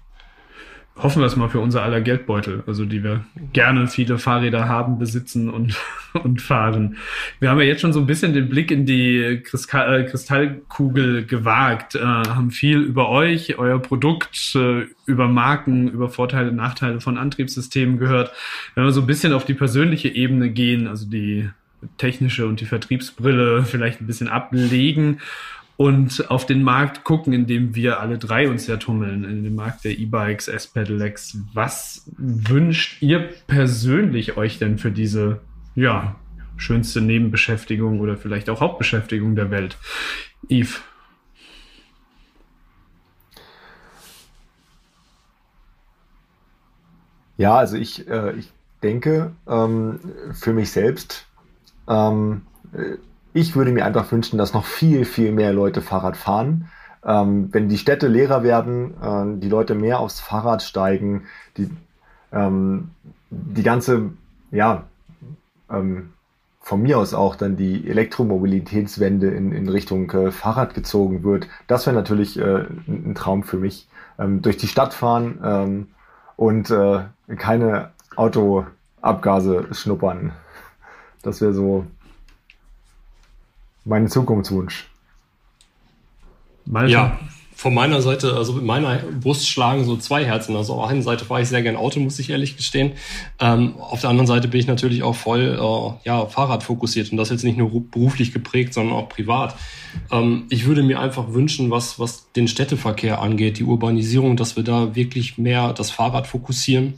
Speaker 2: hoffen wir es mal für unser aller Geldbeutel, also die wir gerne viele Fahrräder haben, besitzen und, und fahren. Wir haben ja jetzt schon so ein bisschen den Blick in die äh, Kristallkugel gewagt, äh, haben viel über euch, euer Produkt, äh, über Marken, über Vorteile, Nachteile von Antriebssystemen gehört. Wenn wir so ein bisschen auf die persönliche Ebene gehen, also die technische und die Vertriebsbrille vielleicht ein bisschen ablegen und auf den Markt gucken, in dem wir alle drei uns ja tummeln, in den Markt der E-Bikes, S-Pedelecs. Was wünscht ihr persönlich euch denn für diese, ja, schönste Nebenbeschäftigung oder vielleicht auch Hauptbeschäftigung der Welt? Yves.
Speaker 4: Ja, also ich, äh, ich denke ähm, für mich selbst, ähm, ich würde mir einfach wünschen, dass noch viel, viel mehr Leute Fahrrad fahren. Ähm, wenn die Städte leerer werden, äh, die Leute mehr aufs Fahrrad steigen, die, ähm, die ganze, ja, ähm, von mir aus auch dann die Elektromobilitätswende in, in Richtung äh, Fahrrad gezogen wird, das wäre natürlich äh, ein Traum für mich. Ähm, durch die Stadt fahren ähm, und äh, keine Autoabgase schnuppern. Das wäre so mein Zukunftswunsch.
Speaker 3: Malte? Ja, von meiner Seite, also mit meiner Brust schlagen so zwei Herzen. Also auf der einen Seite fahre ich sehr gern Auto, muss ich ehrlich gestehen. Ähm, auf der anderen Seite bin ich natürlich auch voll äh, ja, Fahrrad fokussiert und das jetzt nicht nur beruflich geprägt, sondern auch privat. Ähm, ich würde mir einfach wünschen, was, was den Städteverkehr angeht, die Urbanisierung, dass wir da wirklich mehr das Fahrrad fokussieren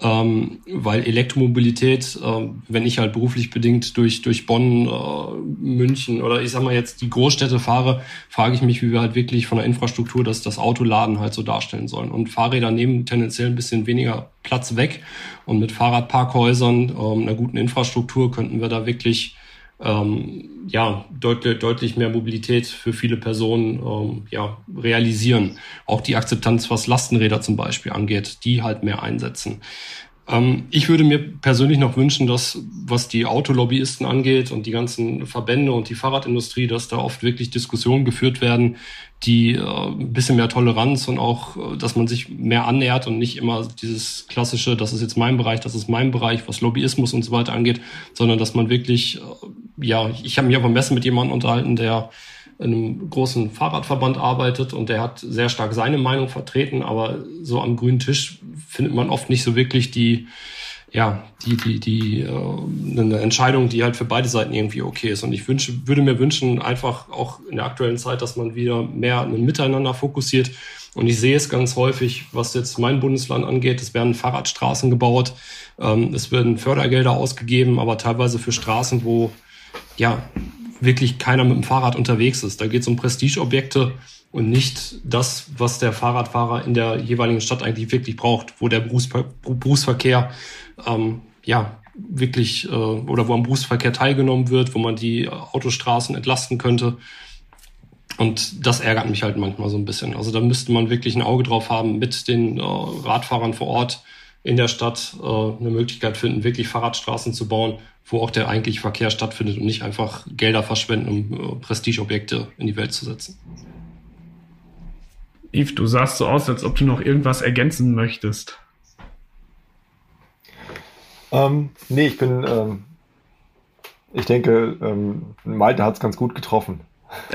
Speaker 3: ähm, weil Elektromobilität, äh, wenn ich halt beruflich bedingt durch, durch Bonn, äh, München oder ich sag mal jetzt die Großstädte fahre, frage ich mich, wie wir halt wirklich von der Infrastruktur das, das Autoladen halt so darstellen sollen. Und Fahrräder nehmen tendenziell ein bisschen weniger Platz weg und mit Fahrradparkhäusern, ähm, einer guten Infrastruktur könnten wir da wirklich ähm, ja, deutlich, deutlich mehr Mobilität für viele Personen ähm, ja, realisieren. Auch die Akzeptanz, was Lastenräder zum Beispiel angeht, die halt mehr einsetzen. Ähm, ich würde mir persönlich noch wünschen, dass, was die Autolobbyisten angeht und die ganzen Verbände und die Fahrradindustrie, dass da oft wirklich Diskussionen geführt werden, die äh, ein bisschen mehr Toleranz und auch, äh, dass man sich mehr annähert und nicht immer dieses klassische, das ist jetzt mein Bereich, das ist mein Bereich, was Lobbyismus und so weiter angeht, sondern dass man wirklich, äh, ja, ich habe mich auf dem Messen mit jemandem unterhalten, der in einem großen Fahrradverband arbeitet und der hat sehr stark seine Meinung vertreten, aber so am grünen Tisch findet man oft nicht so wirklich die, ja, die, die, die, äh, eine Entscheidung, die halt für beide Seiten irgendwie okay ist. Und ich wünsche, würde mir wünschen, einfach auch in der aktuellen Zeit, dass man wieder mehr ein Miteinander fokussiert. Und ich sehe es ganz häufig, was jetzt mein Bundesland angeht. Es werden Fahrradstraßen gebaut, ähm, es werden Fördergelder ausgegeben, aber teilweise für Straßen, wo ja wirklich keiner mit dem Fahrrad unterwegs ist. Da geht es um Prestigeobjekte und nicht das, was der Fahrradfahrer in der jeweiligen Stadt eigentlich wirklich braucht, wo der Berufsver Berufsverkehr ähm, ja wirklich äh, oder wo am Berufsverkehr teilgenommen wird, wo man die Autostraßen entlasten könnte. Und das ärgert mich halt manchmal so ein bisschen. Also da müsste man wirklich ein Auge drauf haben, mit den äh, Radfahrern vor Ort in der Stadt äh, eine Möglichkeit finden, wirklich Fahrradstraßen zu bauen, wo auch der eigentliche Verkehr stattfindet und nicht einfach Gelder verschwenden, um äh, Prestigeobjekte in die Welt zu setzen.
Speaker 2: Yves, du sahst so aus, als ob du noch irgendwas ergänzen möchtest.
Speaker 4: Ähm, nee, ich bin, ähm, ich denke, ähm, Malte hat es ganz gut getroffen.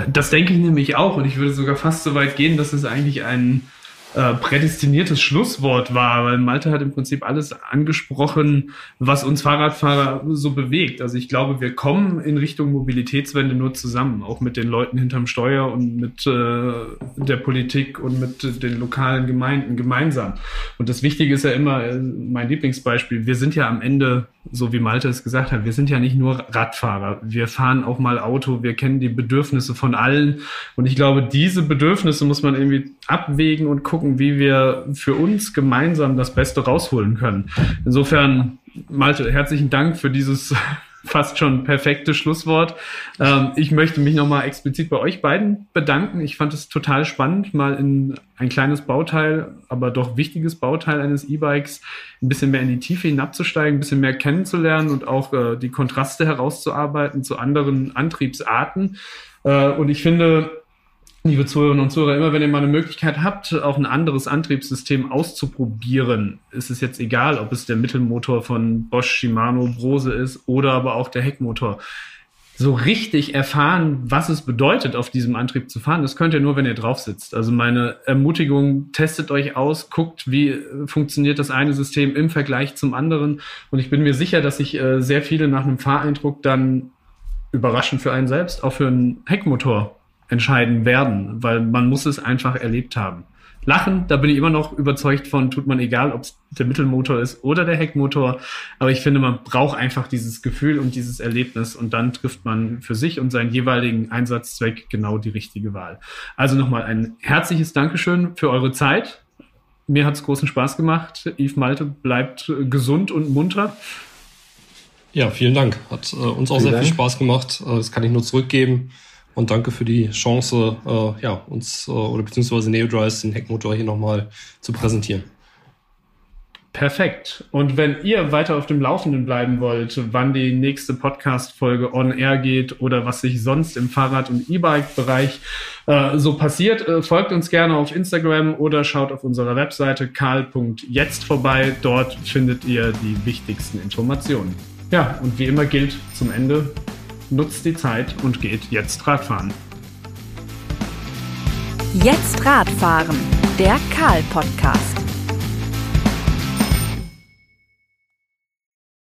Speaker 2: Das denke ich nämlich auch und ich würde sogar fast so weit gehen, dass es eigentlich ein äh, prädestiniertes Schlusswort war, weil Malte hat im Prinzip alles angesprochen, was uns Fahrradfahrer so bewegt. Also ich glaube, wir kommen in Richtung Mobilitätswende nur zusammen, auch mit den Leuten hinterm Steuer und mit äh, der Politik und mit den lokalen Gemeinden gemeinsam. Und das Wichtige ist ja immer, äh, mein Lieblingsbeispiel, wir sind ja am Ende, so wie Malte es gesagt hat, wir sind ja nicht nur Radfahrer, wir fahren auch mal Auto, wir kennen die Bedürfnisse von allen. Und ich glaube, diese Bedürfnisse muss man irgendwie abwägen und gucken, gucken, wie wir für uns gemeinsam das Beste rausholen können. Insofern, Malte, herzlichen Dank für dieses fast schon perfekte Schlusswort. Ähm, ich möchte mich nochmal explizit bei euch beiden bedanken. Ich fand es total spannend, mal in ein kleines Bauteil, aber doch wichtiges Bauteil eines E-Bikes ein bisschen mehr in die Tiefe hinabzusteigen, ein bisschen mehr kennenzulernen und auch äh, die Kontraste herauszuarbeiten zu anderen Antriebsarten. Äh, und ich finde, liebe Zuhörerinnen und Zuhörer, immer wenn ihr mal eine Möglichkeit habt, auch ein anderes Antriebssystem auszuprobieren, ist es jetzt egal, ob es der Mittelmotor von Bosch, Shimano, Brose ist oder aber auch der Heckmotor. so richtig erfahren, was es bedeutet, auf diesem Antrieb zu fahren, das könnt ihr nur, wenn ihr drauf sitzt. Also meine Ermutigung, testet euch aus, guckt, wie funktioniert das eine System im Vergleich zum anderen. Und ich bin mir sicher, dass sich äh, sehr viele nach einem Fahreindruck dann überraschend für einen selbst, auch für einen Heckmotor entscheiden werden, weil man muss es einfach erlebt haben. Lachen, da bin ich immer noch überzeugt von, tut man egal, ob es der Mittelmotor ist oder der Heckmotor. Aber ich finde, man braucht einfach dieses Gefühl und dieses Erlebnis und dann trifft man für sich und seinen jeweiligen Einsatzzweck genau die richtige Wahl. Also nochmal ein herzliches Dankeschön für eure Zeit. Mir hat es großen Spaß gemacht. Yves Malte bleibt gesund und munter.
Speaker 3: Ja, vielen Dank. Hat äh, uns auch vielen sehr Dank. viel Spaß gemacht. Äh, das kann ich nur zurückgeben. Und danke für die Chance, äh, ja, uns äh, oder beziehungsweise NeoDrives den Heckmotor hier nochmal zu präsentieren.
Speaker 2: Perfekt. Und wenn ihr weiter auf dem Laufenden bleiben wollt, wann die nächste Podcast-Folge on air geht oder was sich sonst im Fahrrad- und E-Bike-Bereich äh, so passiert, äh, folgt uns gerne auf Instagram oder schaut auf unserer Webseite karl.jetzt vorbei. Dort findet ihr die wichtigsten Informationen. Ja, und wie immer gilt zum Ende, nutzt die Zeit und geht jetzt Radfahren.
Speaker 1: Jetzt Radfahren, der Karl-Podcast.